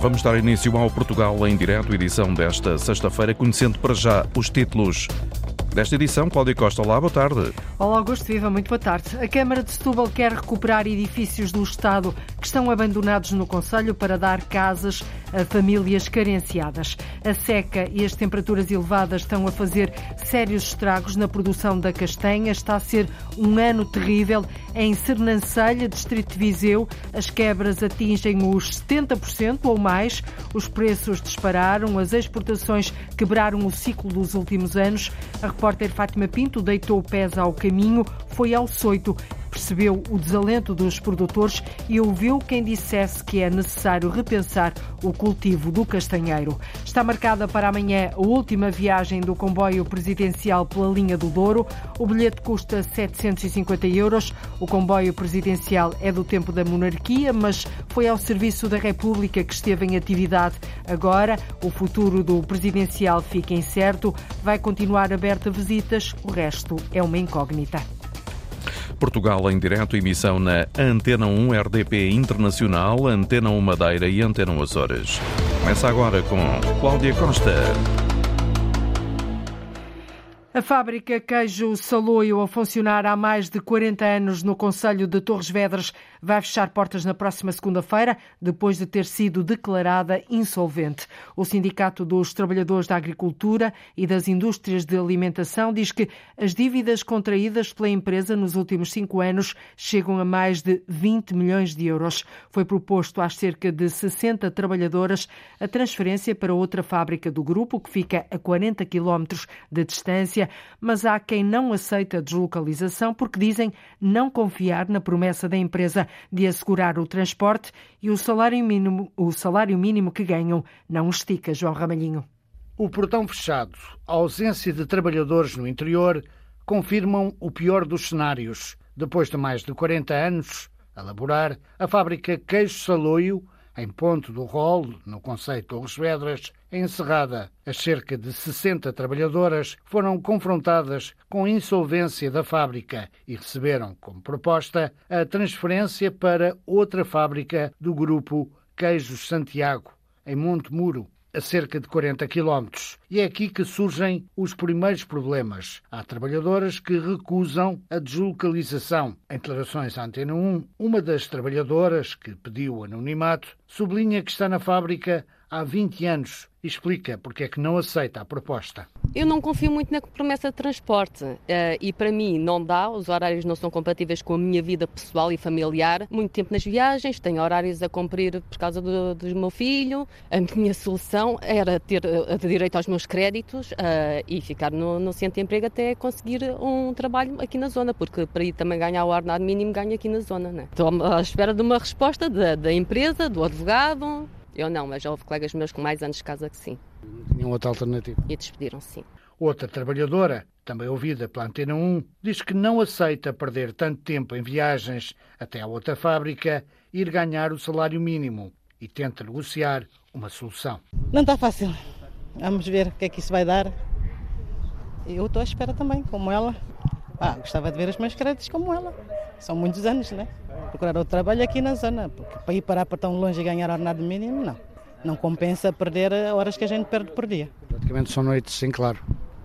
Vamos dar início ao Portugal em direto, edição desta sexta-feira, conhecendo para já os títulos desta edição. Cláudia Costa, olá, boa tarde. Olá, Augusto Viva, muito boa tarde. A Câmara de Setúbal quer recuperar edifícios do Estado que estão abandonados no Conselho para dar casas a famílias carenciadas. A seca e as temperaturas elevadas estão a fazer sérios estragos na produção da castanha. Está a ser um ano terrível. Em Sernancelha, distrito de Viseu, as quebras atingem os 70% ou mais. Os preços dispararam, as exportações quebraram o ciclo dos últimos anos. A repórter Fátima Pinto deitou pés ao caminho, foi ao Soito percebeu o desalento dos produtores e ouviu quem dissesse que é necessário repensar o cultivo do castanheiro. Está marcada para amanhã a última viagem do comboio presidencial pela linha do Douro. O bilhete custa 750 euros. O comboio presidencial é do tempo da monarquia, mas foi ao serviço da República que esteve em atividade. Agora, o futuro do presidencial fica incerto. Vai continuar aberto a visitas, o resto é uma incógnita. Portugal em direto, emissão na Antena 1 RDP Internacional, Antena 1 Madeira e Antena 1 Açores. Começa agora com Cláudia Costa. A fábrica Queijo Saloio, a funcionar há mais de 40 anos no Conselho de Torres Vedras, vai fechar portas na próxima segunda-feira, depois de ter sido declarada insolvente. O Sindicato dos Trabalhadores da Agricultura e das Indústrias de Alimentação diz que as dívidas contraídas pela empresa nos últimos cinco anos chegam a mais de 20 milhões de euros. Foi proposto às cerca de 60 trabalhadoras a transferência para outra fábrica do grupo, que fica a 40 quilómetros de distância mas há quem não aceita a deslocalização porque dizem não confiar na promessa da empresa de assegurar o transporte e o salário mínimo, o salário mínimo que ganham não estica, João Ramalhinho. O portão fechado, a ausência de trabalhadores no interior, confirmam o pior dos cenários. Depois de mais de 40 anos a laborar, a fábrica Queijo Saloio em Ponto do Rol, no Conceito Torres Vedras, é encerrada. As cerca de 60 trabalhadoras foram confrontadas com a insolvência da fábrica e receberam como proposta a transferência para outra fábrica do grupo Queijos Santiago, em Monte Muro, a cerca de 40 quilómetros. E é aqui que surgem os primeiros problemas. Há trabalhadoras que recusam a deslocalização. Em declarações à Antena 1, uma das trabalhadoras, que pediu anonimato, sublinha que está na fábrica há 20 anos explica porque é que não aceita a proposta. Eu não confio muito na promessa de transporte uh, e para mim não dá, os horários não são compatíveis com a minha vida pessoal e familiar. Muito tempo nas viagens, tenho horários a cumprir por causa do, do meu filho. A minha solução era ter uh, direito aos meus créditos uh, e ficar no, no centro de emprego até conseguir um trabalho aqui na zona, porque para ir também ganhar o ordenado mínimo ganho aqui na zona. Né? Estou à espera de uma resposta da, da empresa, do advogado, eu não, mas já houve colegas meus com mais anos de casa que sim. Não tinham outra alternativa? E despediram sim. Outra trabalhadora, também ouvida pela Antena 1, diz que não aceita perder tanto tempo em viagens até à outra fábrica, ir ganhar o salário mínimo e tenta negociar uma solução. Não está fácil. Vamos ver o que é que isso vai dar. Eu estou à espera também, como ela. Ah, gostava de ver os meus créditos como ela. São muitos anos, né? procurar outro trabalho aqui na zona, porque para ir parar para tão longe e ganhar ordenado mínimo, não. Não compensa perder horas que a gente perde por dia. Praticamente são noites, sim, claro.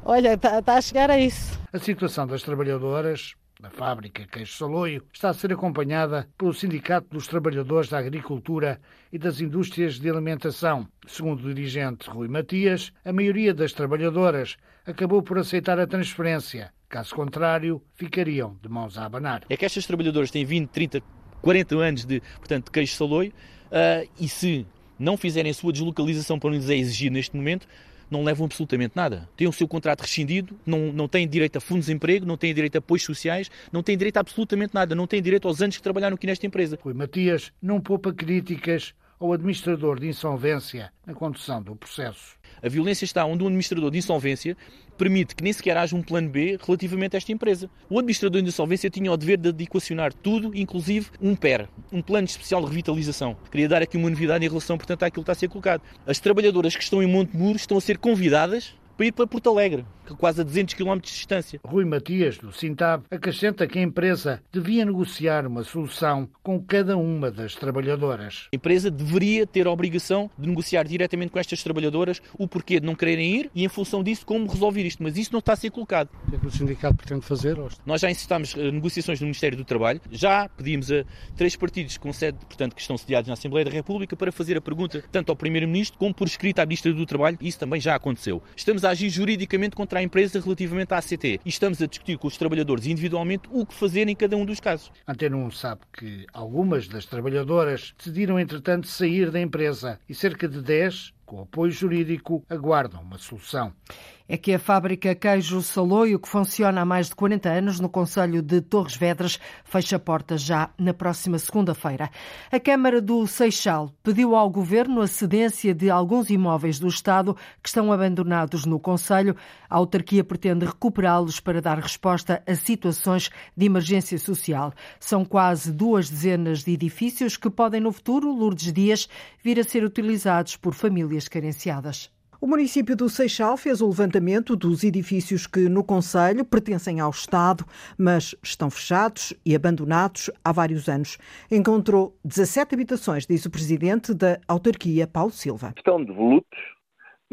Olha, está tá a chegar a isso. A situação das trabalhadoras da fábrica Queijo Saloio está a ser acompanhada pelo Sindicato dos Trabalhadores da Agricultura e das Indústrias de Alimentação. Segundo o dirigente Rui Matias, a maioria das trabalhadoras acabou por aceitar a transferência. Caso contrário, ficariam de mãos a abanar. É que estas trabalhadoras têm 20, 30, 40 anos de, portanto, de queijo saloio uh, e se não fizerem a sua deslocalização para onde lhes é exigir neste momento, não levam absolutamente nada. Têm o seu contrato rescindido, não, não têm direito a fundos de emprego, não têm direito a apoios sociais, não têm direito a absolutamente nada, não têm direito aos anos que trabalharam aqui nesta empresa. Rui Matias não poupa críticas ao administrador de insolvência na condução do processo. A violência está onde um administrador de insolvência permite que nem sequer haja um plano B relativamente a esta empresa. O administrador de insolvência tinha o dever de equacionar tudo, inclusive um PER, um plano especial de revitalização. Queria dar aqui uma novidade em relação, portanto, àquilo que está a ser colocado. As trabalhadoras que estão em Monte Muro estão a ser convidadas para ir para Porto Alegre. Quase a 200 km de distância. Rui Matias, do Sintab, acrescenta que a empresa devia negociar uma solução com cada uma das trabalhadoras. A empresa deveria ter a obrigação de negociar diretamente com estas trabalhadoras o porquê de não quererem ir e, em função disso, como resolver isto. Mas isso não está a ser colocado. O que é que o sindicato pretende fazer? Nós já incitámos eh, negociações no Ministério do Trabalho, já pedimos a três partidos com sede, portanto, que estão sediados na Assembleia da República para fazer a pergunta tanto ao Primeiro-Ministro como por escrito à Ministra do Trabalho. Isso também já aconteceu. Estamos a agir juridicamente contra a empresa relativamente à ACT e estamos a discutir com os trabalhadores individualmente o que fazer em cada um dos casos. Antena 1 sabe que algumas das trabalhadoras decidiram, entretanto, sair da empresa e cerca de 10 com apoio jurídico, aguardam uma solução é que a fábrica Queijo Saloio, que funciona há mais de 40 anos no Conselho de Torres Vedras, fecha portas já na próxima segunda-feira. A Câmara do Seixal pediu ao Governo a cedência de alguns imóveis do Estado que estão abandonados no Conselho. A autarquia pretende recuperá-los para dar resposta a situações de emergência social. São quase duas dezenas de edifícios que podem, no futuro, Lourdes Dias, vir a ser utilizados por famílias carenciadas. O município do Seixal fez o levantamento dos edifícios que no Conselho pertencem ao Estado, mas estão fechados e abandonados há vários anos. Encontrou 17 habitações, diz o presidente da autarquia, Paulo Silva. Estão devolutos,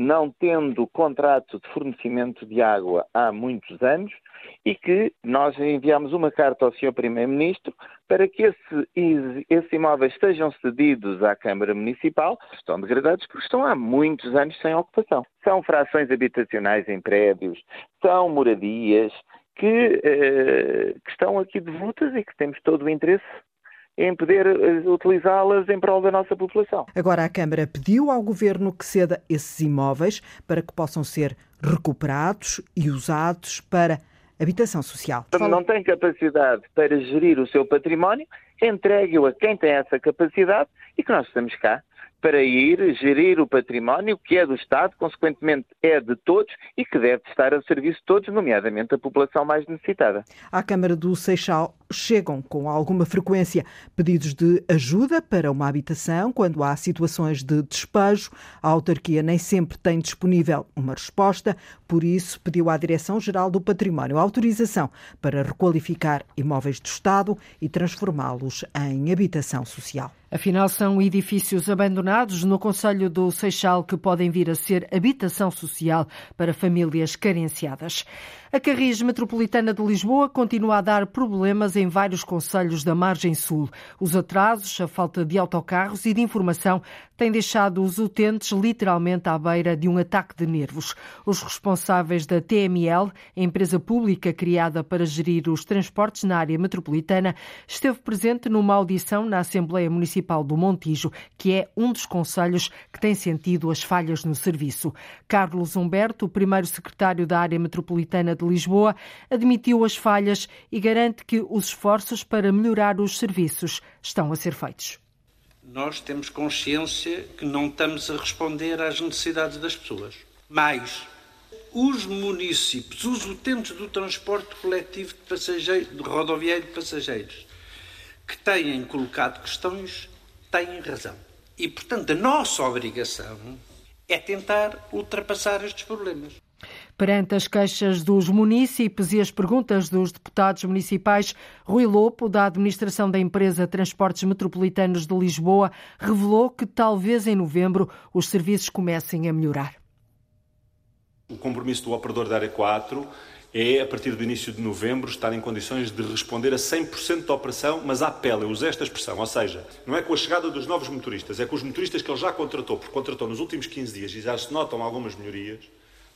não tendo contrato de fornecimento de água há muitos anos e que nós enviamos uma carta ao Sr. Primeiro-Ministro para que esse, esses imóveis sejam cedidos à Câmara Municipal, estão degradados porque estão há muitos anos sem ocupação. São frações habitacionais em prédios, são moradias que, eh, que estão aqui devolutas e que temos todo o interesse em poder eh, utilizá-las em prol da nossa população. Agora a Câmara pediu ao Governo que ceda esses imóveis para que possam ser recuperados e usados para habitação social. Não tem capacidade para gerir o seu património, entregue-o a quem tem essa capacidade e que nós estamos cá para ir gerir o património que é do Estado, consequentemente é de todos e que deve estar a serviço de todos, nomeadamente a população mais necessitada. À Câmara do Seixal chegam com alguma frequência pedidos de ajuda para uma habitação quando há situações de despejo. A autarquia nem sempre tem disponível uma resposta, por isso pediu à Direção-Geral do Património autorização para requalificar imóveis do Estado e transformá-los em habitação social. Afinal, são edifícios abandonados no Conselho do Seixal que podem vir a ser habitação social para famílias carenciadas. A Carris Metropolitana de Lisboa continua a dar problemas em vários conselhos da margem sul. Os atrasos, a falta de autocarros e de informação têm deixado os utentes literalmente à beira de um ataque de nervos. Os responsáveis da TML, empresa pública criada para gerir os transportes na área metropolitana, esteve presente numa audição na Assembleia Municipal do Montijo, que é um dos conselhos que tem sentido as falhas no serviço. Carlos Humberto, primeiro secretário da área metropolitana de Lisboa, admitiu as falhas e garante que os esforços para melhorar os serviços estão a ser feitos. Nós temos consciência que não estamos a responder às necessidades das pessoas. Mas os municípios, os utentes do transporte coletivo de, passageiros, de rodoviário de passageiros, que têm colocado questões, têm razão. E, portanto, a nossa obrigação é tentar ultrapassar estes problemas. Perante as queixas dos municípios e as perguntas dos deputados municipais, Rui Lopo, da administração da empresa Transportes Metropolitanos de Lisboa, revelou que talvez em novembro os serviços comecem a melhorar. O compromisso do operador da área 4 é, a partir do início de novembro, estar em condições de responder a 100% da operação, mas à pele, eu usei esta expressão, ou seja, não é com a chegada dos novos motoristas, é com os motoristas que ele já contratou, porque contratou nos últimos 15 dias e já se notam algumas melhorias,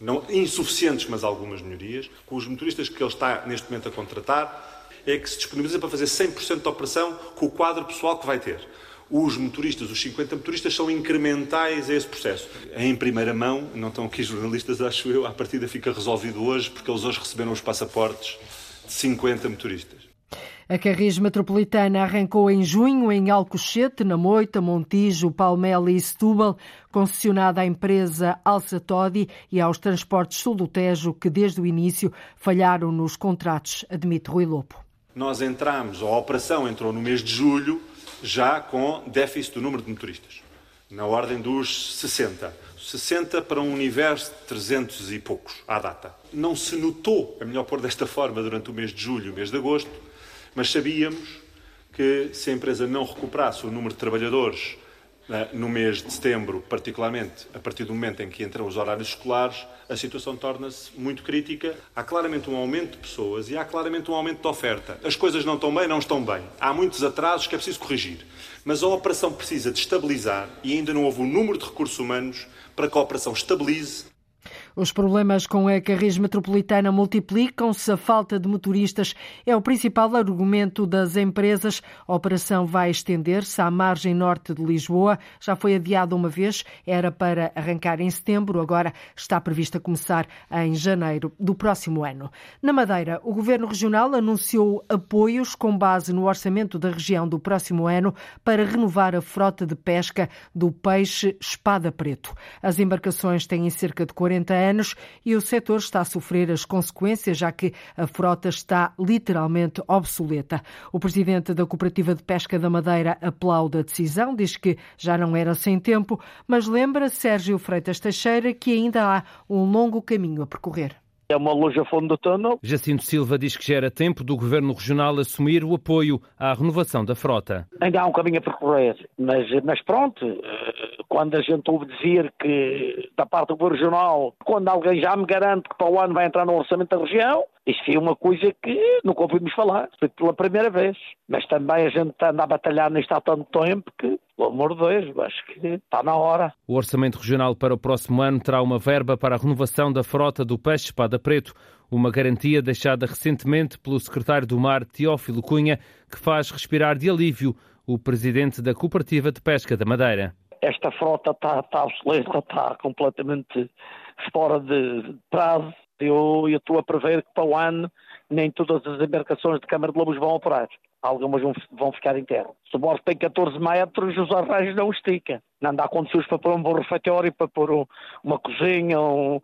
não insuficientes, mas algumas melhorias, com os motoristas que ele está neste momento a contratar, é que se disponibiliza para fazer 100% da operação com o quadro pessoal que vai ter. Os motoristas, os 50 motoristas, são incrementais a esse processo. Em primeira mão, não estão aqui jornalistas, acho eu, a partida fica resolvido hoje, porque eles hoje receberam os passaportes de 50 motoristas. A Carris Metropolitana arrancou em junho em Alcochete, na Moita, Montijo, Palmela e Setúbal, concessionada à empresa Alça Todi e aos transportes sul do Tejo, que desde o início falharam nos contratos, admite Rui Lopo. Nós entramos, a operação entrou no mês de julho, já com déficit do número de motoristas. na ordem dos 60. 60 para um universo de 300 e poucos à data. Não se notou, é melhor pôr desta forma, durante o mês de julho e o mês de agosto, mas sabíamos que se a empresa não recuperasse o número de trabalhadores eh, no mês de setembro, particularmente a partir do momento em que entram os horários escolares, a situação torna-se muito crítica. Há claramente um aumento de pessoas e há claramente um aumento de oferta. As coisas não estão bem, não estão bem. Há muitos atrasos que é preciso corrigir. Mas a operação precisa de estabilizar e ainda não houve o número de recursos humanos para que a operação estabilize os problemas com a Carris Metropolitana multiplicam-se. A falta de motoristas é o principal argumento das empresas. A operação vai estender-se à margem norte de Lisboa. Já foi adiada uma vez, era para arrancar em setembro, agora está prevista começar em janeiro do próximo ano. Na Madeira, o Governo Regional anunciou apoios com base no orçamento da região do próximo ano para renovar a frota de pesca do peixe espada preto. As embarcações têm cerca de 40 anos anos e o setor está a sofrer as consequências, já que a frota está literalmente obsoleta. O presidente da Cooperativa de Pesca da Madeira aplaude a decisão, diz que já não era sem tempo, mas lembra Sérgio Freitas Teixeira que ainda há um longo caminho a percorrer. É uma luz a fundo do túnel. Jacinto Silva diz que já era tempo do Governo Regional assumir o apoio à renovação da frota. Ainda há um caminho a percorrer, mas, mas pronto, eh, quando a gente ouve dizer que, da parte do Governo Regional, quando alguém já me garante que para o ano vai entrar no orçamento da região, isso é uma coisa que nunca ouvimos falar, foi pela primeira vez. Mas também a gente anda a batalhar nisto há tanto tempo que, pelo amor de Deus, acho que está na hora. O Orçamento Regional para o próximo ano terá uma verba para a renovação da frota do peixe espada preto, uma garantia deixada recentemente pelo secretário do Mar, Teófilo Cunha, que faz respirar de alívio o presidente da Cooperativa de Pesca da Madeira. Esta frota está, está obsoleta, está completamente fora de prazo eu estou a prever que para o ano nem todas as embarcações de Câmara de Lobos vão operar. Algumas vão, vão ficar em terra. Se o bordo tem 14 metros, os arranjos não estica. Não dá condições para pôr um bom refeitório, para pôr um, uma cozinha, um,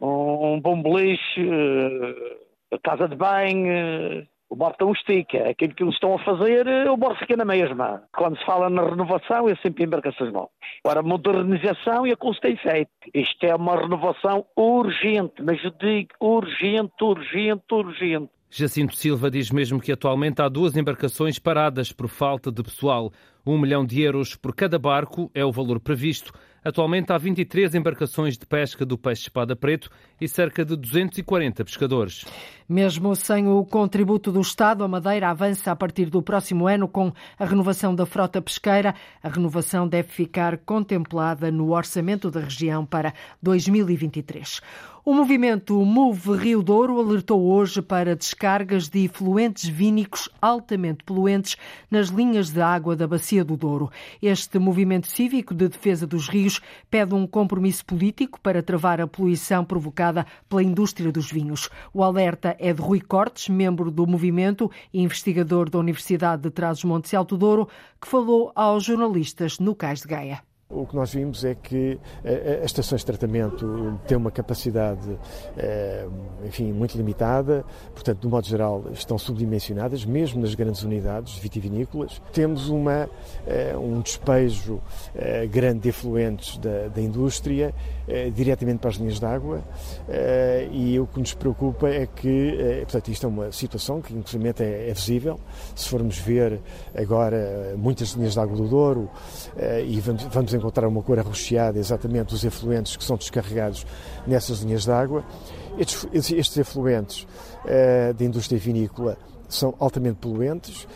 um bom beliche, uh, casa de banho. Uh, o bordo não estica. Aquilo que eles estão a fazer, eh, o bordo fica na mesma. Quando se fala na renovação, é sempre embarcações novas. Agora, modernização e a custo tem feito. Isto é uma renovação urgente, mas eu digo urgente, urgente, urgente. Jacinto Silva diz mesmo que atualmente há duas embarcações paradas por falta de pessoal. Um milhão de euros por cada barco é o valor previsto. Atualmente há 23 embarcações de pesca do peixe espada preto e cerca de 240 pescadores. Mesmo sem o contributo do Estado, a Madeira avança a partir do próximo ano com a renovação da frota pesqueira. A renovação deve ficar contemplada no orçamento da região para 2023. O movimento Move Rio Douro alertou hoje para descargas de efluentes vínicos altamente poluentes nas linhas de água da Bacia do Douro. Este movimento cívico de defesa dos rios pede um compromisso político para travar a poluição provocada pela indústria dos vinhos. O alerta é de Rui Cortes, membro do movimento e investigador da Universidade de Trás-os-Montes e Alto Douro, que falou aos jornalistas no Cais de Gaia. O que nós vimos é que eh, as estações de tratamento têm uma capacidade, eh, enfim, muito limitada, portanto, de modo geral, estão subdimensionadas, mesmo nas grandes unidades vitivinícolas. Temos uma, eh, um despejo grande de efluentes da, da indústria diretamente para as linhas de água e o que nos preocupa é que, portanto, isto é uma situação que, inclusive, é, é visível. Se formos ver agora muitas linhas de água do Douro e vamos, vamos encontrar uma cor arroxeada, exatamente os efluentes que são descarregados nessas linhas de água. Estes, estes efluentes uh, da indústria vinícola são altamente poluentes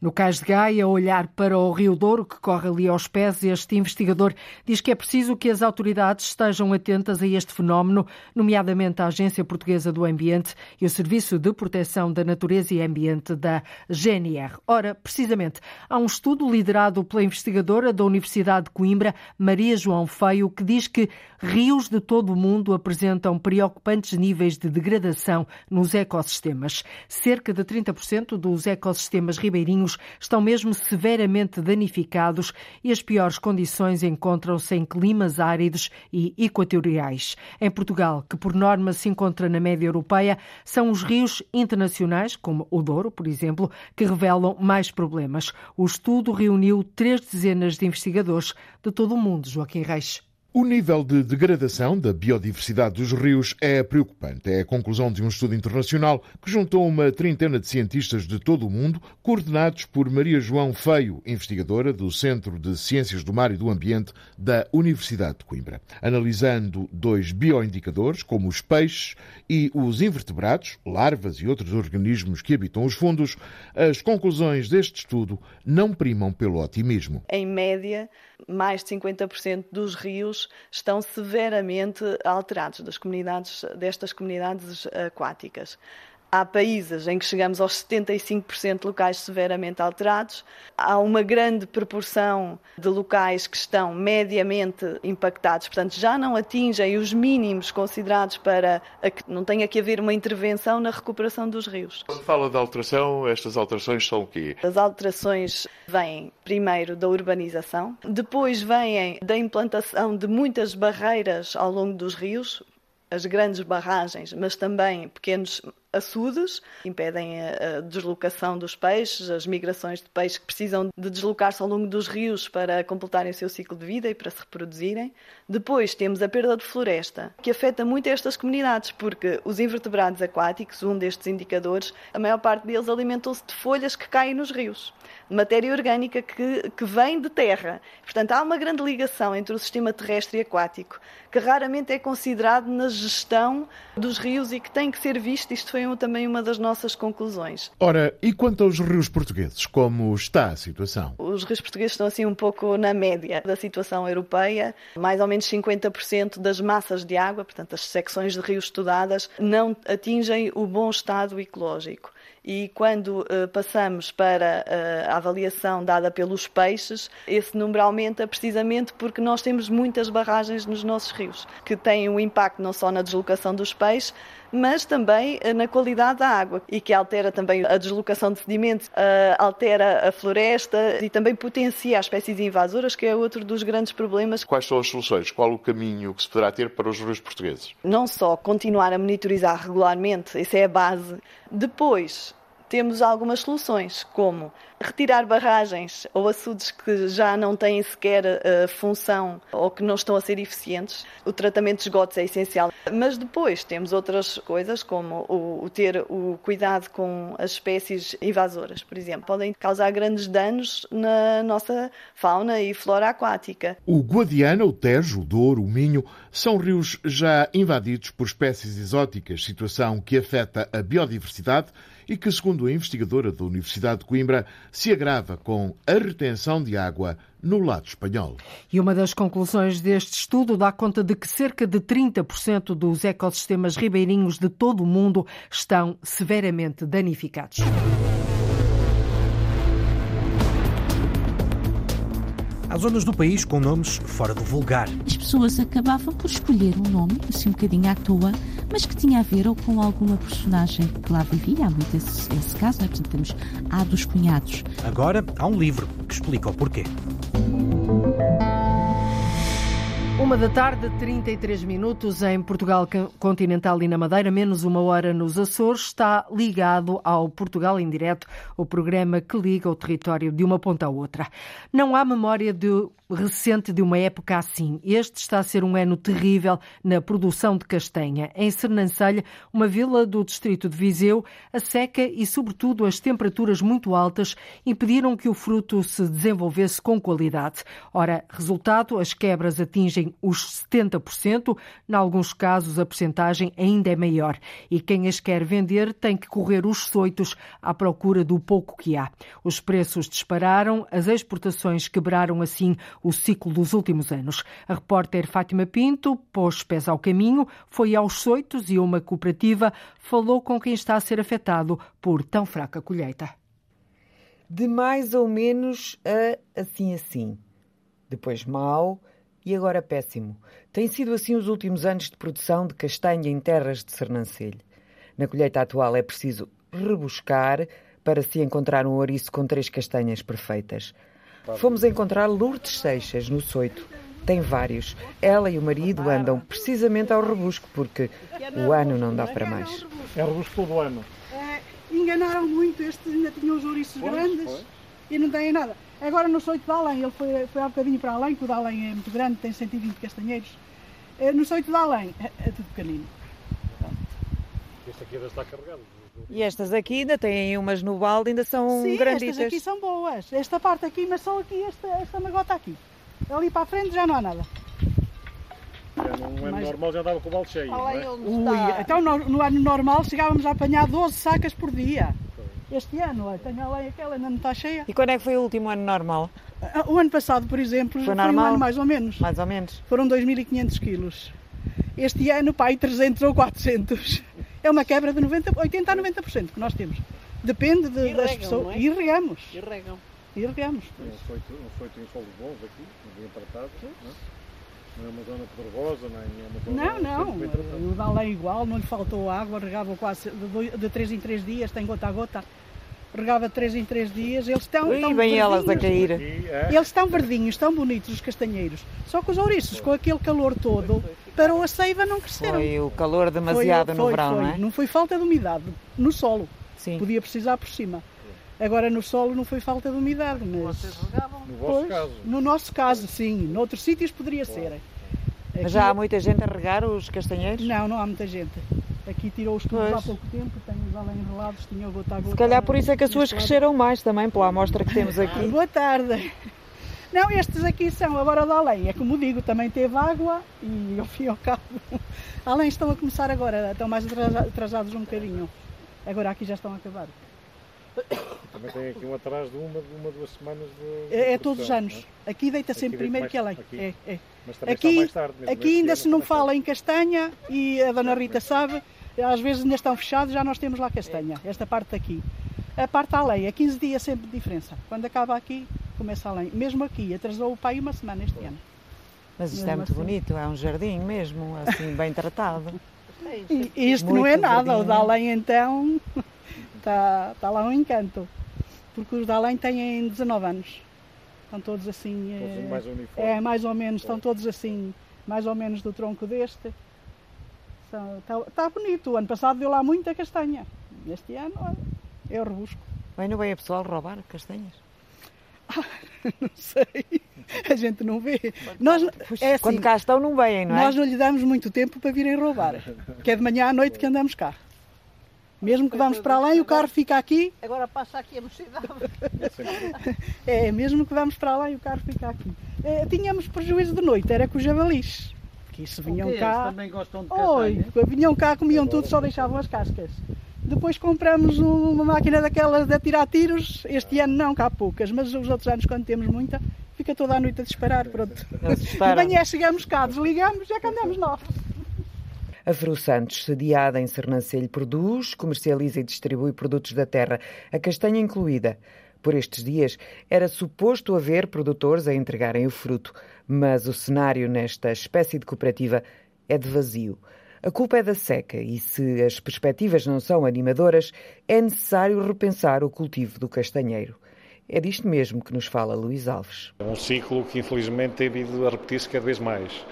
no Cais de Gaia, olhar para o Rio Douro, que corre ali aos pés, este investigador diz que é preciso que as autoridades estejam atentas a este fenómeno, nomeadamente a Agência Portuguesa do Ambiente e o Serviço de Proteção da Natureza e Ambiente da GNR. Ora, precisamente, há um estudo liderado pela investigadora da Universidade de Coimbra, Maria João Feio, que diz que rios de todo o mundo apresentam preocupantes níveis de degradação nos ecossistemas. Cerca de 30% dos ecossistemas ribeirinhos estão mesmo severamente danificados e as piores condições encontram-se em climas áridos e equatoriais. Em Portugal, que por norma se encontra na média europeia, são os rios internacionais, como o Douro, por exemplo, que revelam mais problemas. O estudo reuniu três dezenas de investigadores de todo o mundo. Joaquim Reis. O nível de degradação da biodiversidade dos rios é preocupante. É a conclusão de um estudo internacional que juntou uma trintena de cientistas de todo o mundo, coordenados por Maria João Feio, investigadora do Centro de Ciências do Mar e do Ambiente da Universidade de Coimbra. Analisando dois bioindicadores, como os peixes e os invertebrados, larvas e outros organismos que habitam os fundos, as conclusões deste estudo não primam pelo otimismo. Em média, mais de 50% dos rios estão severamente alterados das comunidades, destas comunidades aquáticas. Há países em que chegamos aos 75% de locais severamente alterados. Há uma grande proporção de locais que estão mediamente impactados, portanto, já não atingem os mínimos considerados para que não tenha que haver uma intervenção na recuperação dos rios. Quando fala de alteração, estas alterações são o quê? As alterações vêm primeiro da urbanização, depois vêm da implantação de muitas barreiras ao longo dos rios, as grandes barragens, mas também pequenos açudes, impedem a deslocação dos peixes, as migrações de peixes que precisam de deslocar-se ao longo dos rios para completarem o seu ciclo de vida e para se reproduzirem. Depois temos a perda de floresta, que afeta muito estas comunidades, porque os invertebrados aquáticos, um destes indicadores, a maior parte deles alimentam-se de folhas que caem nos rios matéria orgânica que, que vem de terra. Portanto, há uma grande ligação entre o sistema terrestre e aquático, que raramente é considerado na gestão dos rios e que tem que ser visto. Isto foi também uma das nossas conclusões. Ora, e quanto aos rios portugueses, como está a situação? Os rios portugueses estão assim um pouco na média da situação europeia. Mais ou menos 50% das massas de água, portanto, as secções de rios estudadas, não atingem o bom estado ecológico e quando uh, passamos para uh, a avaliação dada pelos peixes, esse número aumenta precisamente porque nós temos muitas barragens nos nossos rios, que têm um impacto não só na deslocação dos peixes, mas também uh, na qualidade da água e que altera também a deslocação de sedimentos, altera a floresta e também potencia as espécies invasoras, que é outro dos grandes problemas. Quais são as soluções? Qual o caminho que se poderá ter para os rios portugueses? Não só continuar a monitorizar regularmente, essa é a base. Depois, temos algumas soluções, como retirar barragens ou açudes que já não têm sequer uh, função ou que não estão a ser eficientes. O tratamento de esgotos é essencial. Mas depois temos outras coisas, como o, o ter o cuidado com as espécies invasoras, por exemplo. Podem causar grandes danos na nossa fauna e flora aquática. O Guadiana, o Tejo, o Douro, o Minho são rios já invadidos por espécies exóticas, situação que afeta a biodiversidade e que, segundo a investigadora da Universidade de Coimbra, se agrava com a retenção de água no lado espanhol. E uma das conclusões deste estudo dá conta de que cerca de 30% dos ecossistemas ribeirinhos de todo o mundo estão severamente danificados. Há zonas do país com nomes fora do vulgar. As pessoas acabavam por escolher um nome, assim um bocadinho à toa, mas que tinha a ver ou com alguma personagem que lá vivia. Há muito esse, esse caso, né? portanto temos A dos Cunhados. Agora há um livro que explica o porquê. Uma da tarde, 33 minutos em Portugal continental e na Madeira, menos uma hora nos Açores, está ligado ao Portugal em Direto, o programa que liga o território de uma ponta à outra. Não há memória de recente de uma época assim. Este está a ser um ano terrível na produção de castanha. Em Sernancelha, uma vila do distrito de Viseu, a seca e, sobretudo, as temperaturas muito altas impediram que o fruto se desenvolvesse com qualidade. Ora, resultado, as quebras atingem os 70%, em alguns casos a percentagem ainda é maior. E quem as quer vender tem que correr os soitos à procura do pouco que há. Os preços dispararam, as exportações quebraram assim o ciclo dos últimos anos. A repórter Fátima Pinto pôs pés ao caminho, foi aos Soitos e uma cooperativa falou com quem está a ser afetado por tão fraca colheita. De mais ou menos a assim assim. Depois mau e agora péssimo. Tem sido assim os últimos anos de produção de castanha em terras de Sernancelho. Na colheita atual é preciso rebuscar para se encontrar um ouriço com três castanhas perfeitas. Fomos encontrar Lourdes Seixas, no Soito. Tem vários. Ela e o marido andam precisamente ao rebusco, porque o ano não dá para mais. É rebusco todo o ano. É, enganaram muito, estes ainda tinham os ouriços grandes e não têm nada. Agora no Soito de Além, ele foi, foi há bocadinho para além, que o de Além é muito grande, tem 120 castanheiros. Eh, No Soito de Além é, é tudo pequenino. Este aqui ainda está carregado. E estas aqui ainda têm umas no balde, ainda são Sim, granditas. estas aqui são boas. Esta parte aqui, mas só aqui, esta, esta magota aqui. Ali para a frente já não há nada. Já ano Mas- normal já andava com o balde cheio. não é? Ui, então no, no ano normal chegávamos a apanhar 12 sacas por dia. Este ano, olha, tenho além aquela, ainda não está cheia. E quando é que foi o último ano normal? Ah, O ano passado, por exemplo, Foi foi, um normal? ano mais ou menos. Mais ou menos. Foram 2.500 quilos. Este ano, pai, 300 ou 400. É uma quebra de 90, 80 a 90% que nós temos. Depende de- E das regam, pessoas. não é? E regamos. E regam. E regamos. Um feito, um feito em solos bons aqui, bem tratado. Não é? Não é uma zona pedregosa, nem é uma zona Não, não. O Dalé é igual, não lhe faltou água, regava quase de, dois, de 3 em 3 dias, tem gota a gota. Regava de 3 em 3 dias. Eles estão. Ui, estão bem elas a verdinhos. cair. Aqui, é. Eles estão verdinhos, estão bonitos, os castanheiros. Só que os ouriços, com aquele calor todo, parou a seiva, não cresceram. Foi o calor demasiado Foi- no foi- verão, foi. não é? Não foi falta de umidade, no solo. Sim. Podia precisar por cima. Agora no solo não foi falta de umidade, mas. No vosso Pois, caso. No nosso caso, sim. Noutros sítios poderia ser. Mas Aqui- já há muita gente a regar os castanheiros? Não, não há muita gente. Aqui tirou os tubos Pois. há pouco tempo, tem os além enrolados, tinha o gota a gota. Se calhar por isso é que as suas cresceram mais também, pela amostra que temos aqui. Boa tarde. Não, estes aqui são agora de além. É como digo, também teve água e ao fim e ao cabo. Além estão a começar agora, estão mais atrasa- atrasados um bocadinho. Agora aqui já estão a acabar. Também tem aqui um atrás de uma, de uma duas semanas de. É, é todos os anos. não Aqui deita Aqui sempre deita primeiro mais- que além. aqui. É, é. Mas também Aqui, está mais tarde mesmo, aqui ainda se não está fala em castanha e a Dona Rita sabe, às vezes ainda estão fechados, já nós temos lá castanha, esta parte aqui. A parte além, é 15 dias sempre de diferença. Quando acaba aqui, começa além. Mesmo aqui, atrasou o pai uma semana este ano. Mas isto é muito assim. bonito, é um jardim mesmo, assim, bem tratado. E este não Muito é nada, o verdinho. da além então está tá lá um encanto. Porque os da além têm 19 anos. Estão todos assim. Todos eh, mais uniformes. É, mais ou menos, estão todos assim, mais ou menos do tronco deste. Está tá bonito. O ano passado deu lá muita castanha. Este ano olha, é o rebusco. Bem, não veio a pessoal roubar castanhas? não sei. A gente não vê. Nós, é assim, Quando cá estão não vêm, não é? nós não lhe damos muito tempo para virem roubar. Que é de manhã à noite que andamos cá. Mesmo que vamos para além, o carro fica aqui. Agora passa aqui a mocidade. É, mesmo que vamos para e o carro fica aqui. É, tínhamos prejuízo de noite, era com os javalis. Que isso vinham cá. eles também gostam de Oi, castanha. vinham cá, comiam tudo, só deixavam as cascas. Depois compramos um- uma máquina daquelas de atirar tiros. Este ano não, cá há poucas, mas os outros anos, quando temos muita, fica toda a noite a disparar. Pronto. Eles De disparam. manhã chegamos cá, desligamos, já que andamos nós. A Fru Santos, sediada em Sernancelho, produz, comercializa e distribui produtos da terra, a castanha incluída. Por estes dias, era suposto haver produtores a entregarem o fruto, mas o cenário nesta espécie de cooperativa é de vazio. A culpa é da seca e, se as perspectivas não são animadoras, é necessário repensar o cultivo do castanheiro. É disto mesmo que nos fala Luís Alves. É um ciclo que infelizmente tem vindo a repetir-se cada vez mais.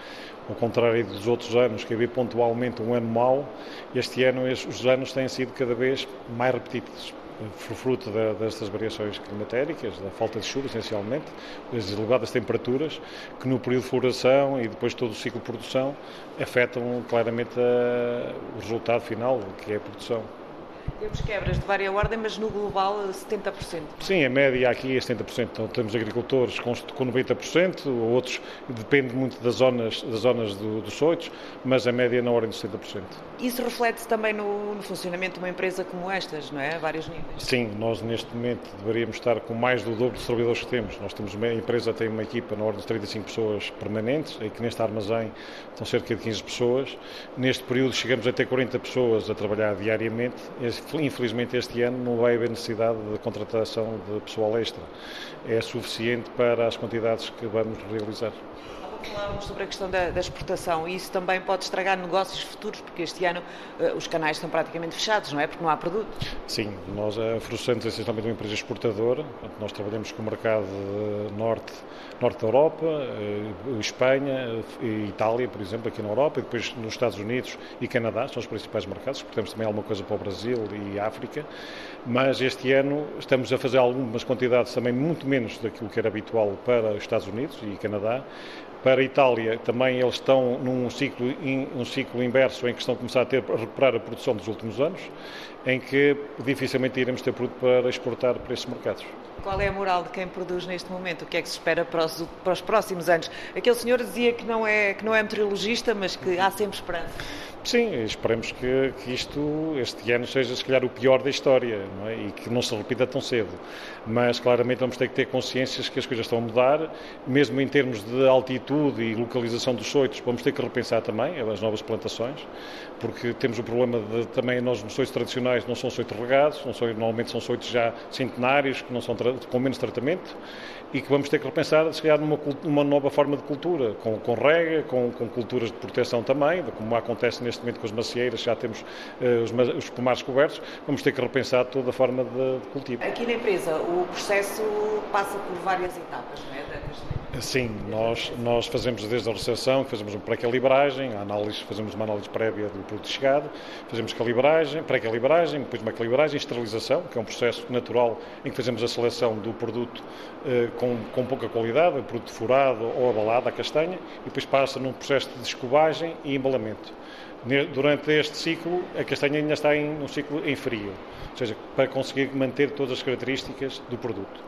Ao contrário dos outros anos, que havia pontualmente um ano mau, este ano os anos têm sido cada vez mais repetidos. Fruto destas variações climatéricas, da falta de chuva essencialmente, das elevadas temperaturas, que no período de floração e depois todo o ciclo de produção afetam claramente o resultado final, que é a produção. Temos quebras de várias ordens, mas no global 70%. Sim, a média aqui é 70%. Então, temos agricultores com, com 90%, outros depende muito das zonas, das zonas do, dos soitos, mas a média é na ordem de 70%. Isso reflete-se também no, no funcionamento de uma empresa como estas, não é? A vários níveis. Sim, nós neste momento deveríamos estar com mais do dobro de trabalhadores que temos. Nós temos a empresa tem uma equipa na ordem de 35 pessoas permanentes, e que neste armazém estão cerca de 15 pessoas. Neste período chegamos a ter 40 pessoas a trabalhar diariamente. Esse- Infelizmente este ano não vai haver necessidade de contratação de pessoal extra. É suficiente para as quantidades que vamos realizar. Falávamos sobre a questão da, da, exportação e isso também pode estragar negócios futuros, porque este ano uh, os canais estão praticamente fechados, não é? Porque não há produto. Sim, nós, a Frucentes é essencialmente uma empresa exportadora, nós trabalhamos com o mercado norte, norte da Europa, uh, Espanha e Itália, por exemplo, aqui na Europa, e depois nos Estados Unidos e Canadá, são os principais mercados, exportamos também alguma coisa para o Brasil e África, mas este ano estamos a fazer algumas quantidades também muito menos daquilo que era habitual para os Estados Unidos e Canadá, para a Itália, também eles estão num ciclo, um ciclo inverso em que estão a começar a, ter, a recuperar a produção dos últimos anos, em que dificilmente iremos ter produto para exportar para esses mercados. Qual é a moral de quem produz neste momento? O que é que se espera para os, para os próximos anos? Aquele senhor dizia que não, é, que não é meteorologista, mas que há sempre esperança. Sim, esperemos que, que, isto, este ano, seja se calhar o pior da história é? e que não se repita tão cedo. Mas claramente vamos ter que ter consciências que as coisas estão a mudar, mesmo em termos de altitude e localização dos soitos, vamos ter que repensar também as novas plantações, porque temos o problema de também nós nos soitos tradicionais não são soitos regados, normalmente são soitos já centenários, que não são com menos tratamento e que vamos ter que repensar, se calhar, numa uma nova forma de cultura, com, com rega, com, com, culturas de proteção também, como acontece neste momento com as macieiras, já temos uh, os, os pomares cobertos, vamos ter que repensar toda a forma de, de cultivo. Aqui na empresa, o processo passa por várias etapas, não é? Sim, nós, nós fazemos desde a recepção, fazemos uma pré-calibragem, análise, fazemos uma análise prévia do produto chegado, fazemos calibragem, pré-calibragem, depois uma calibragem, esterilização, que é um processo natural em que fazemos a seleção do produto eh, com, com pouca qualidade, produto furado ou abalado à castanha, e depois passa num processo de descobagem e embalamento. Durante este ciclo, a castanha ainda está em um ciclo em frio, ou seja, para conseguir manter todas as características do produto.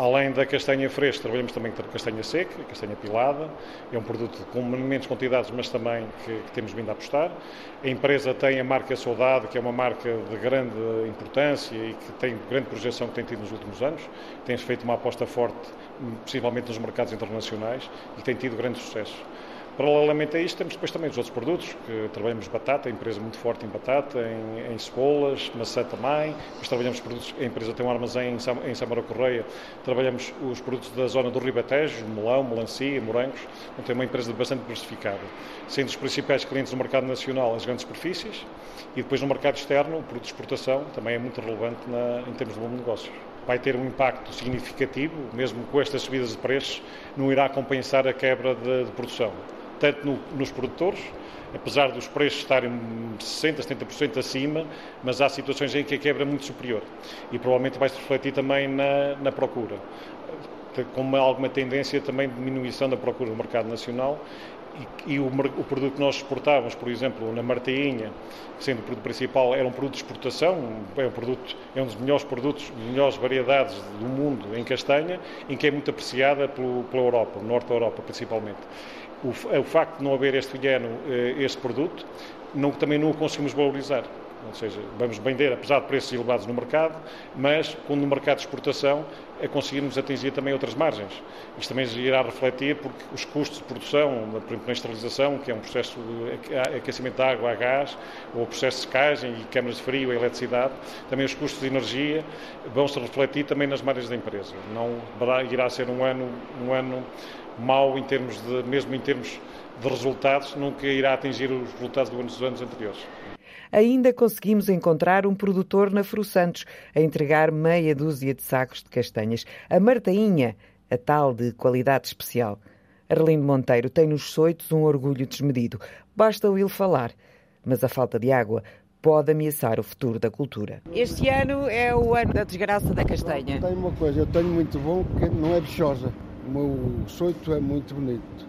Além da castanha fresca, trabalhamos também com castanha seca, castanha pilada. É um produto com menos quantidades, mas também que, que, temos vindo a apostar. A empresa tem a marca Saudade, que é uma marca de grande importância e que tem grande projeção que tem tido nos últimos anos. Tem feito uma aposta forte, possivelmente nos mercados internacionais, e tem tido grande sucesso. Paralelamente a isto, temos depois também os outros produtos, que trabalhamos batata, a empresa muito forte em batata, em, em cebolas, maçã também, depois trabalhamos produtos, a empresa tem um armazém em, em Samara Correia, trabalhamos os produtos da zona do Ribatejo, melão, melancia, morangos, então é uma empresa bastante diversificada, sendo os principais clientes no mercado nacional as grandes superfícies, e depois no mercado externo, o produto de exportação também é muito relevante na, em termos de volume de negócios. Vai ter um impacto significativo, mesmo com estas subidas de preços, não irá compensar a quebra de, de produção tanto no, nos produtores, apesar dos preços estarem 60%, 70% acima, mas há situações em que a quebra é muito superior. E provavelmente vai se refletir também na, na procura, com uma, alguma tendência também de diminuição da procura no mercado nacional e, e o, o, produto que nós exportávamos, por exemplo, na Martainha, sendo o produto principal, era um produto de exportação, é um, produto, é um dos melhores produtos, melhores variedades do mundo em castanha, em que é muito apreciada pelo, pela Europa, no norte da Europa principalmente o, o facto de não haver este ano eh, este produto, não, também não o conseguimos valorizar. Ou seja, vamos vender, apesar de preços elevados no mercado, mas quando no mercado de exportação é conseguirmos atingir também outras margens. Isto também irá refletir porque os custos de produção, por exemplo, na esterilização, que é um processo de aquecimento de água a gás, ou processo de secagem e câmaras de frio, a eletricidade, também os custos de energia vão se refletir também nas margens da empresa. Não irá ser um ano, um ano mau em termos de, mesmo em termos de resultados, nunca irá atingir os resultados dos anos anteriores. Ainda conseguimos encontrar um produtor na Fru Santos a entregar meia dúzia de sacos de castanhas. A Martainha, a tal de qualidade especial. Arlindo Monteiro tem nos soitos um orgulho desmedido. Basta ouvi-lo falar. Mas a falta de água pode ameaçar o futuro da cultura. Este ano é o ano da desgraça da castanha. Tenho uma coisa, eu tenho muito bom porque não é bichosa. O meu soito é muito bonito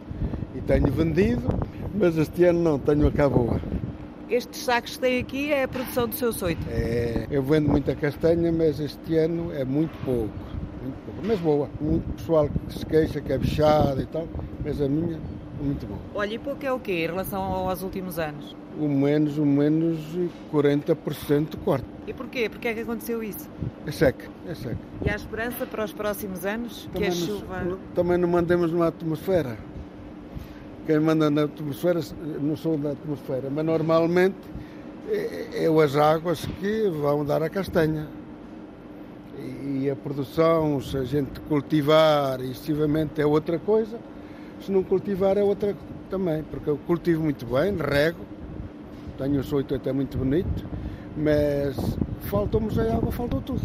e tenho vendido, mas este ano não, tenho a cá boa. Estes sacos que tem aqui é a produção do seu soito? É, eu vendo muita castanha, mas este ano é muito pouco, muito pouco, mas boa. Muito pessoal que se queixa que é bichada e tal, mas a minha muito boa. Olha, e pouco é o quê em relação aos últimos anos? O menos, o menos 40% de corte. E porquê? Porquê é que aconteceu isso? É seca, é seca. E há esperança para os próximos anos também que a chuva... também não mandemos na atmosfera. Quem manda na atmosfera, não sou da atmosfera, mas normalmente é, é as águas que vão dar a castanha. E a produção, se a gente cultivar excessivamente é outra coisa. Se não cultivar é outra também, porque eu cultivo muito bem, rego, tenho o soito até muito bonito, mas faltou-nos a água, faltou tudo.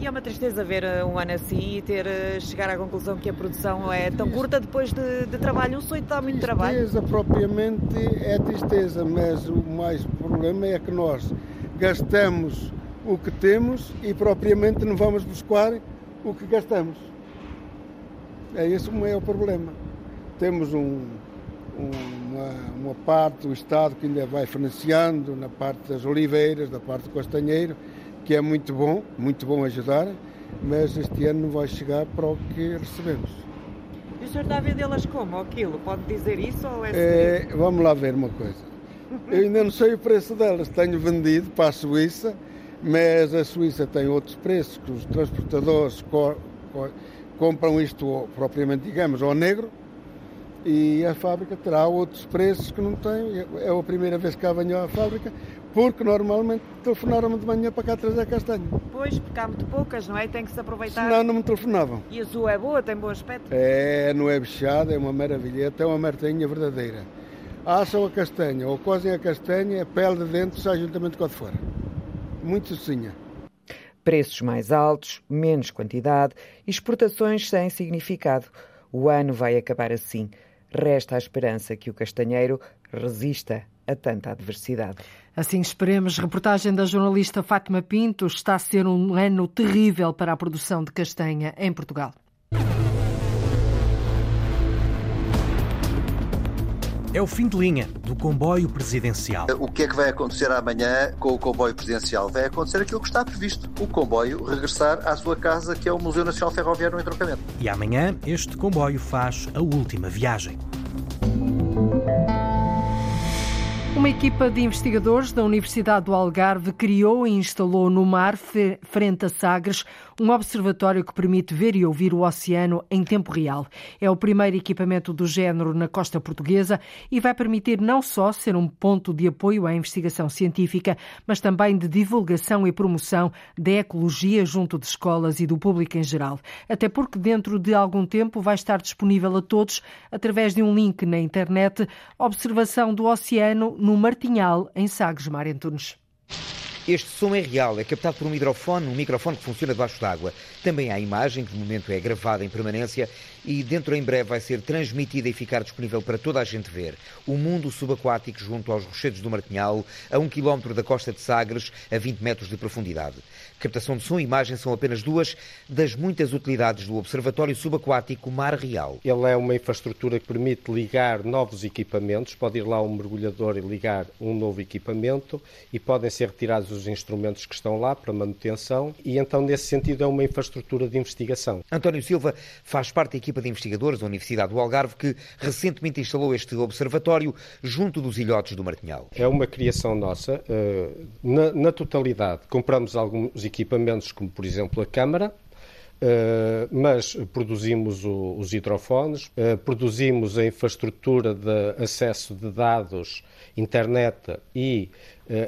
E é uma tristeza ver uh, um ano assim e ter uh, chegar à conclusão que a produção é tão curta depois de, de trabalho. Um sonho dá muito trabalho. Tristeza propriamente é tristeza, mas o mais problema é que nós gastamos o que temos e propriamente não vamos buscar o que gastamos. É esse o maior problema. Temos um, uma, uma, parte do Estado que ainda vai financiando na parte das oliveiras, da parte do castanheiro, que é muito bom, muito bom ajudar, mas este ano não vai chegar para o que recebemos. E o senhor está a vendê-las como? Ao quilo? Pode dizer isso ou é, é Vamos lá ver uma coisa. Eu ainda não sei o preço delas. Tenho vendido para a Suíça, mas a Suíça tem outros preços que os transportadores co co compram isto propriamente, digamos, ao negro e a fábrica terá outros preços que não tem. É a primeira vez que cá venho à fábrica porque normalmente telefonaram-me de manhã para cá trazer castanha. Pois, porque há muito poucas, não é? Tem que se aproveitar. Senão não me telefonavam. E a sua é boa, tem bom aspecto? É, não é bichada, é uma maravilha, até uma martinha verdadeira. Assam a castanha ou cozem a castanha, a pele de dentro sai juntamente com a de fora. Muito docinha. Preços mais altos, menos quantidade, exportações sem significado. O ano vai acabar assim. Resta a esperança que o castanheiro resista a tanta adversidade. Assim esperemos. Reportagem da jornalista Fátima Pinto. Está a ser um ano terrível para a produção de castanha em Portugal. É o fim de linha do comboio presidencial. O que é que vai acontecer amanhã com o comboio presidencial? Vai acontecer aquilo que está previsto: o comboio regressar à sua casa, que é o Museu Nacional Ferroviário no Entroncamento. E amanhã este comboio faz a última viagem. Uma equipa de investigadores da Universidade do Algarve criou e instalou no mar, frente a Sagres, um observatório que permite ver e ouvir o oceano em tempo real. É o primeiro equipamento do género na costa portuguesa e vai permitir não só ser um ponto de apoio à investigação científica, mas também de divulgação e promoção da ecologia junto de escolas e do público em geral. Até porque dentro de algum tempo vai estar disponível a todos, através de um link na internet, observação do oceano no Martinhal, em Sagres, Mar Antunes. Este som é real, é captado por um microfone, um microfone que funciona debaixo d'água. Também há imagem, que de momento é gravada em permanência e dentro em breve vai ser transmitida e ficar disponível para toda a gente ver. O mundo subaquático junto aos rochedos do Martinhal, a um quilómetro da costa de Sagres, a 20 metros de profundidade. Captação de som e imagem são apenas duas das muitas utilidades do Observatório Subaquático Mar Real. Ele é uma infraestrutura que permite ligar novos equipamentos. Pode ir lá um mergulhador e ligar um novo equipamento e podem ser retirados os instrumentos que estão lá para manutenção e então nesse sentido é uma infraestrutura de investigação. António Silva faz parte da equipa de investigadores da Universidade do Algarve que recentemente instalou este observatório junto dos ilhotes do Martinhal. É uma criação nossa. Eh, na, na totalidade, compramos alguns equipamentos, como por exemplo a câmara, Uh, mas produzimos o, os hidrofones, uh, produzimos a infraestrutura de acesso de dados, internet e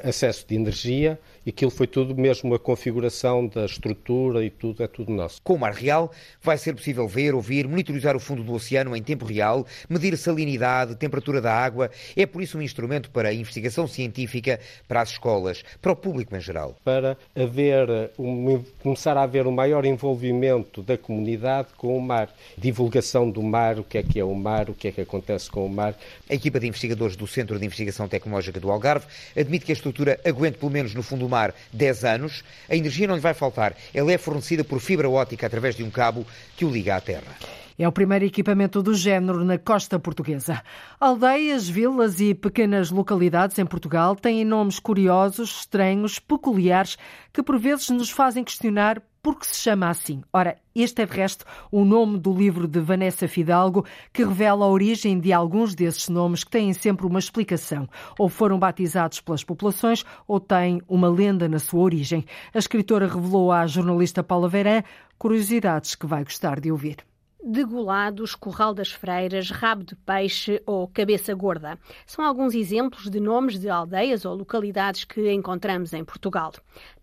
acesso de energia e aquilo foi tudo mesmo a configuração da estrutura e tudo, é tudo nosso. Com o Mar Real vai ser possível ver, ouvir, monitorizar o fundo do oceano em tempo real, medir salinidade, temperatura da água. É por isso um instrumento para a investigação científica para as escolas, para o público em geral. Para haver um, começar a haver um maior envolvimento da comunidade com o mar. Divulgação do mar, o que é que é o mar, o que é que acontece com o mar. A equipa de investigadores do Centro de Investigação Tecnológica do Algarve admite que a estrutura aguente pelo menos no fundo mar 10 anos, a energia não lhe vai faltar. Ela é fornecida por fibra ótica através de um cabo que o liga à Terra. É o primeiro equipamento do género na costa portuguesa. Aldeias, vilas e pequenas localidades em Portugal têm nomes curiosos, estranhos, peculiares, que por vezes nos fazem questionar por que se chama assim. Ora, este é de resto o nome do livro de Vanessa Fidalgo, que revela a origem de alguns desses nomes que têm sempre uma explicação. Ou foram batizados pelas populações, ou têm uma lenda na sua origem. A escritora revelou à jornalista Paula Verã curiosidades que vai gostar de ouvir. Degolados, curral das freiras, rabo de peixe ou cabeça gorda. São alguns exemplos de nomes de aldeias ou localidades que encontramos em Portugal.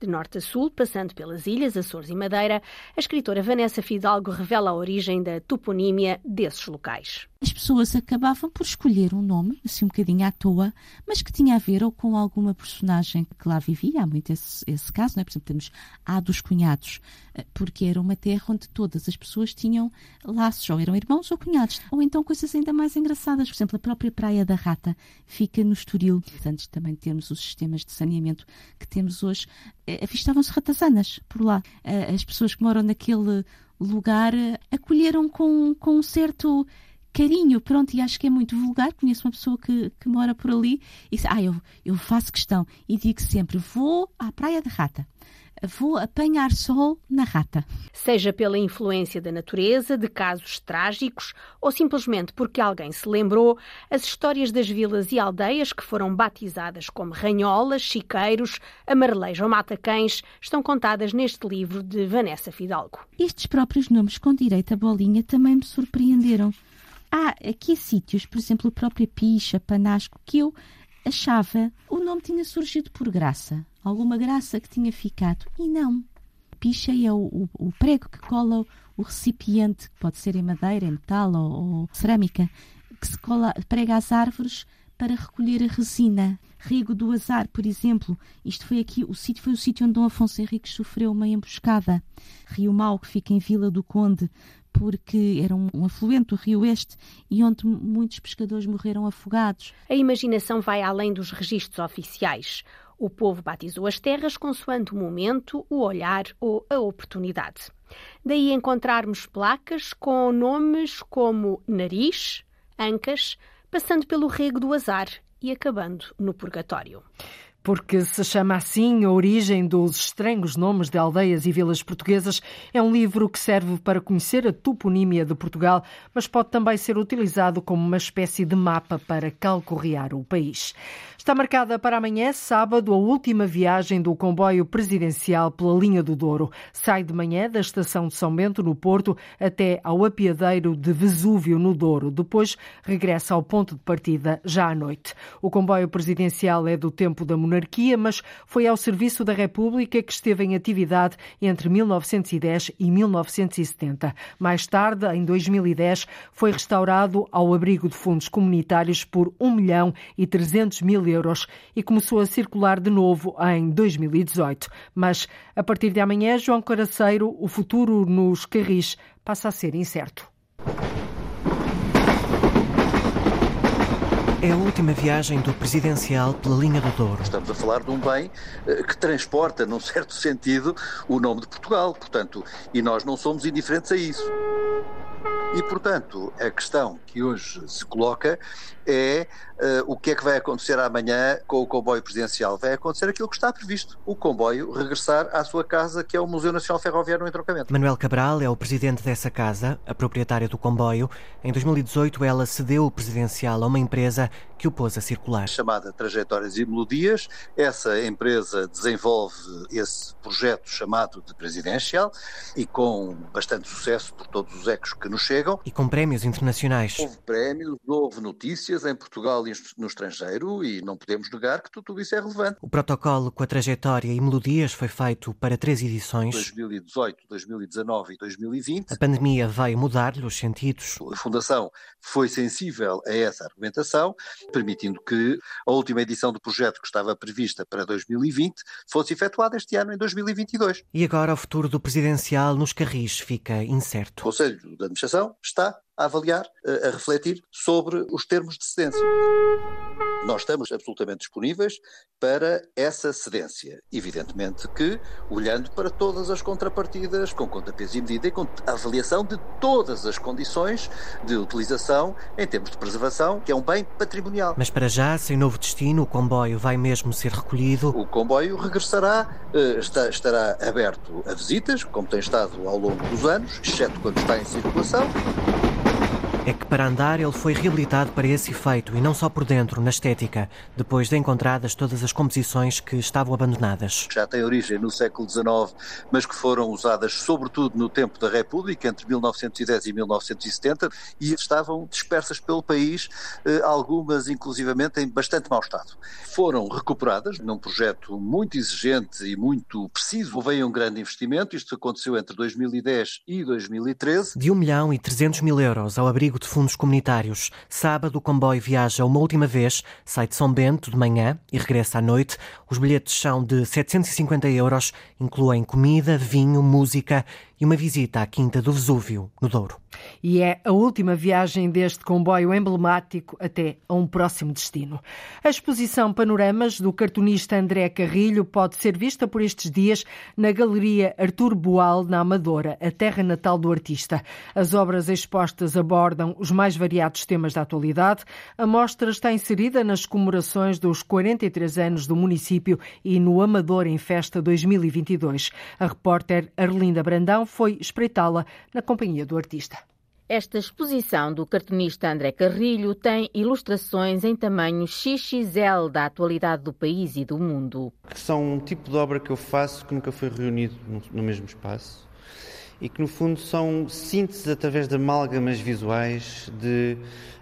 De norte a sul, passando pelas ilhas, Açores e Madeira, a escritora Vanessa Fidalgo revela a origem da toponímia desses locais. As pessoas acabavam por escolher um nome, assim um bocadinho à toa, mas que tinha a ver ou com alguma personagem que lá vivia. Há muito esse, esse caso, não é? Por exemplo, temos a dos Cunhados, eh, porque era uma terra onde todas as pessoas tinham laços, ou eram irmãos ou cunhados. Ou então coisas ainda mais engraçadas. Por exemplo, a própria Praia da Rata fica no Estoril. Antes também de termos os sistemas de saneamento que temos hoje, eh, avistavam-se ratazanas por lá. Eh, as pessoas que moram naquele lugar acolheram com, com um certo carinho, pronto, e acho que é muito vulgar. Conheço uma pessoa que, que mora por ali e diz: Ah, eu, eu faço questão e digo sempre: vou à Praia da Rata. Vou apanhar sol na rata. Seja pela influência da natureza, de casos trágicos ou simplesmente porque alguém se lembrou, as histórias das vilas e aldeias que foram batizadas como Ranholas, Chiqueiros, Amarelejos ou Matacães estão contadas neste livro de Vanessa Fidalgo. Estes próprios nomes com direito a bolinha também me surpreenderam. Há aqui sítios, por exemplo, o próprio Picha, Panasco, que eu achava o nome tinha surgido por graça, alguma graça que tinha ficado. E não. Picha é o, o, o prego que cola o recipiente, que pode ser em madeira, em metal ou, ou cerâmica, que se cola, prega às árvores para recolher a resina. Rigo do Azar, por exemplo, isto foi aqui, o sítio foi o sítio onde Dom Afonso Henriques sofreu uma emboscada. Rio Mau, que fica em Vila do Conde, porque era um, afluente do Rio Oeste e onde muitos pescadores morreram afogados. A imaginação vai além dos registros oficiais. O povo batizou as terras consoante o momento, o olhar ou a oportunidade. Daí encontrarmos placas com nomes como Nariz, Ancas, passando pelo Rego do Azar e acabando no Purgatório porque se chama assim A Origem dos Estranhos Nomes de Aldeias e Vilas Portuguesas. É um livro que serve para conhecer a toponímia de Portugal, mas pode também ser utilizado como uma espécie de mapa para calcorrear o país. Está marcada para amanhã, sábado, a última viagem do comboio presidencial pela linha do Douro. Sai de manhã da estação de São Bento, no Porto, até ao apiadeiro de Vesúvio, no Douro. Depois regressa ao ponto de partida já à noite. O comboio presidencial é do tempo da monarquia, mas foi ao serviço da República que esteve em atividade entre 1910 e 1970. Mais tarde, em 2010, foi restaurado ao abrigo de fundos comunitários por 1 milhão e 300 mil euros e começou a circular de novo em 2018. Mas, a partir de amanhã, João Caraceiro, o futuro nos carris passa a ser incerto. É a última viagem do presidencial pela linha do Douro. Estamos a falar de um bem eh, que transporta, num certo sentido, o nome de Portugal. Portanto, e nós não somos indiferentes a isso. E, portanto, a questão que hoje se coloca é uh, o que é que vai acontecer amanhã com o comboio presidencial. Vai acontecer aquilo que está previsto: o comboio regressar à sua casa, que é o Museu Nacional Ferroviário no Entroncamento. Manuel Cabral é o presidente dessa casa, a proprietária do comboio. Em 2018, ela cedeu o presidencial a uma empresa que o pôs a circular. Chamada Trajetórias e Melodias. Essa empresa desenvolve esse projeto chamado de presidencial e com bastante sucesso por todos os ecos que nos chegam. E com prémios internacionais. Houve prémios, houve notícias em Portugal e no estrangeiro e não podemos negar que tudo isso é relevante. O protocolo com a trajetória e melodias foi feito para três edições. 2018, 2019 e 2020. A pandemia veio mudar-lhe os sentidos. A Fundação foi sensível a essa argumentação, permitindo que a última edição do projeto que estava prevista para 2020 fosse efetuada este ano, em 2022. E agora o futuro do presidencial nos carris fica incerto. O Conselho de Administração está a avaliar, a refletir sobre os termos de cedência. Nós estamos absolutamente disponíveis para essa cedência. Evidentemente que, olhando para todas as contrapartidas, com conta, peso e medida e com avaliação de todas as condições de utilização em termos de preservação, que é um bem patrimonial. Mas para já, sem novo destino, o comboio vai mesmo ser recolhido? O comboio regressará, eh, estará aberto a visitas, como tem estado ao longo dos anos, exceto quando está em circulação. É que para andar ele foi reabilitado para esse efeito e não só por dentro, na estética, depois de encontradas todas as composições que estavam abandonadas. Já têm origem no século XIX, mas que foram usadas sobretudo no tempo da República, entre 1910 e 1970, e estavam dispersas pelo país, eh, algumas inclusivamente em bastante mau estado. Foram recuperadas num projeto muito exigente e muito preciso. Houve um grande investimento, isto aconteceu entre 2010 e 2013. De 1 milhão e 300 mil euros ao abrigo de fundos comunitários. Sábado o comboio viaja uma última vez, sai de São Bento de manhã e regressa à noite. Os bilhetes são de 750 euros, incluem comida, vinho, música e uma visita à Quinta do Vesúvio, no Douro. E é a última viagem deste comboio emblemático até a um próximo destino. A exposição Panoramas do cartunista André Carrilho pode ser vista por estes dias na Galeria Artur Boal, na Amadora, a terra natal do artista. As obras expostas abordam os mais variados temas da atualidade. A mostra está inserida nas comemorações dos 43 anos do município e no Amador em Festa 2022. A repórter Arlinda Brandão foi espreitá-la na companhia do artista. Esta exposição do cartunista André Carrilho tem ilustrações em tamanho XXL da atualidade do país e do mundo. São um tipo de obra que eu faço que nunca foi reunido no mesmo espaço e que no fundo são sínteses através de amálgamas visuais de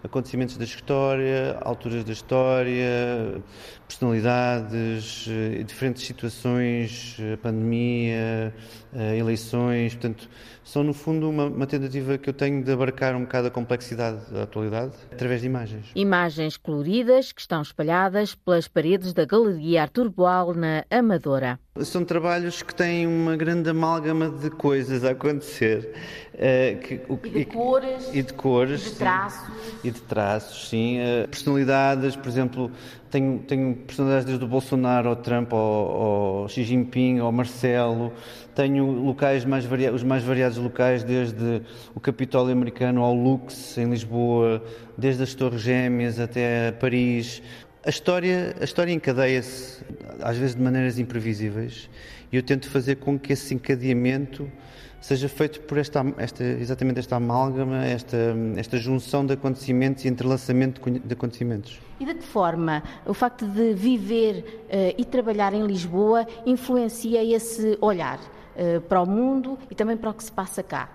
acontecimentos da história, alturas da história, personalidades, eh, diferentes situações, a pandemia, eh, eleições, portanto, são no fundo uma, uma, tentativa que eu tenho de abarcar um bocado a complexidade da atualidade através de imagens. Imagens coloridas que estão espalhadas pelas paredes da Galeria Artur Boal na Amadora. São trabalhos que têm uma grande amálgama de coisas a acontecer. Uh, que, o, e de cores. E de cores. De traços. E de traços, sim. Uh, personalidades, por exemplo, tenho, tenho personalidades desde o Bolsonaro ao Trump, ao, ao Xi Jinping, ao Marcelo. Tenho locais mais os mais variados locais, desde o Capitólio americano ao Lux, em Lisboa, desde as Torres Gêmeas até Paris. A história, a história encadeia-se, às vezes de maneiras imprevisíveis, e eu tento fazer com que esse encadeamento seja feito por esta, esta, exatamente esta amálgama, esta, esta junção de acontecimentos e entrelaçamento de acontecimentos. E de que forma o facto de viver uh, e trabalhar em Lisboa influencia esse olhar uh, para o mundo e também para o que se passa cá?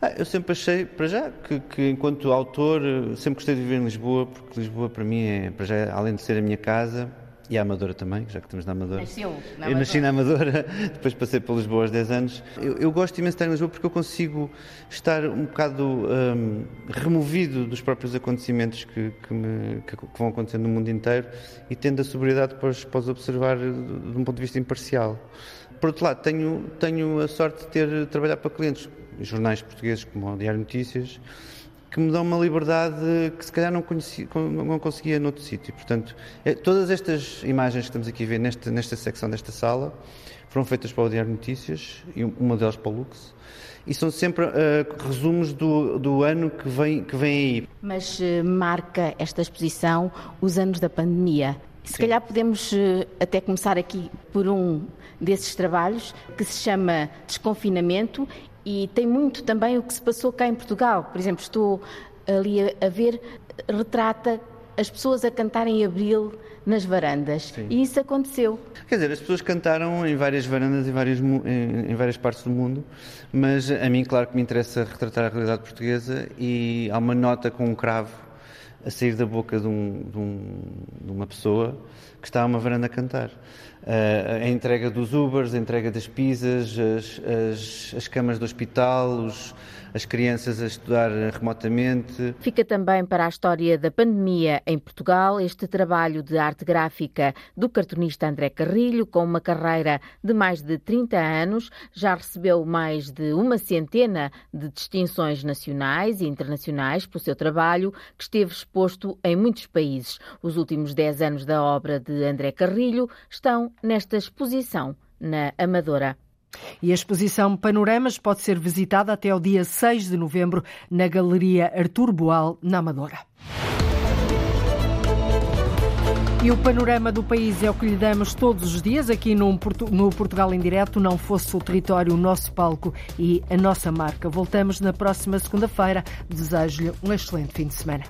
Ah, eu sempre achei, para já, que, que, enquanto autor, eh, sempre gostei de viver em Lisboa, porque Lisboa para mim é, para já, além de ser a minha casa, e a Amadora também, já que estamos na Amadora. Nasceu na Amadora. Eu nasci na Amadora, depois passei para Lisboa aos 10 anos. Eu, eu, gosto imenso de estar em Lisboa porque eu consigo estar um bocado um, removido dos próprios acontecimentos que, que, me, que, que, vão acontecendo no mundo inteiro e tendo a sobriedade para os, para os observar de um ponto de vista imparcial. Por outro lado, tenho, tenho a sorte de ter trabalhado para clientes, jornais portugueses como o Diário Notícias, que me dão uma liberdade que se calhar não, conhecia, não conseguia noutro sítio. Portanto, é, todas estas imagens que estamos aqui a ver nesta, nesta secção desta sala foram feitas para o Diário Notícias, e uma delas para o Lux, e são sempre uh, resumos do, do ano que vem, que vem aí. Mas uh, marca esta exposição os anos da pandemia. Se Sim. calhar podemos uh, até começar aqui por um desses trabalhos que se chama Desconfinamento e tem muito também o que se passou cá em Portugal. Por exemplo, estou ali a, a ver, retrata as pessoas a cantarem em abril nas varandas. Sim. E isso aconteceu. Quer dizer, as pessoas cantaram em várias varandas em várias, em, em, várias partes do mundo, mas a mim, claro que me interessa retratar a realidade portuguesa e há uma nota com um cravo a sair da boca de, um, de, um, de uma pessoa que está a uma varanda a cantar. Uh, a entrega dos Ubers, a entrega das pizzas, as, as, as camas do hospital, os, as crianças a estudar remotamente. Fica também para a história da pandemia em Portugal este trabalho de arte gráfica do cartunista André Carrilho, com uma carreira de mais de 30 anos, já recebeu mais de uma centena de distinções nacionais e internacionais pelo seu trabalho, que esteve exposto em muitos países. Os últimos 10 anos da obra de André Carrilho estão nesta exposição na Amadora. E a exposição Panoramas pode ser visitada até ao dia 6 de novembro na Galeria Artur Boal, na Amadora. E o panorama do país é o que lhe damos todos os dias aqui no, no Portugal em Direto. Não fosse o território o nosso palco e a nossa marca. Voltamos na próxima segunda-feira. Desejo-lhe um excelente fim de semana.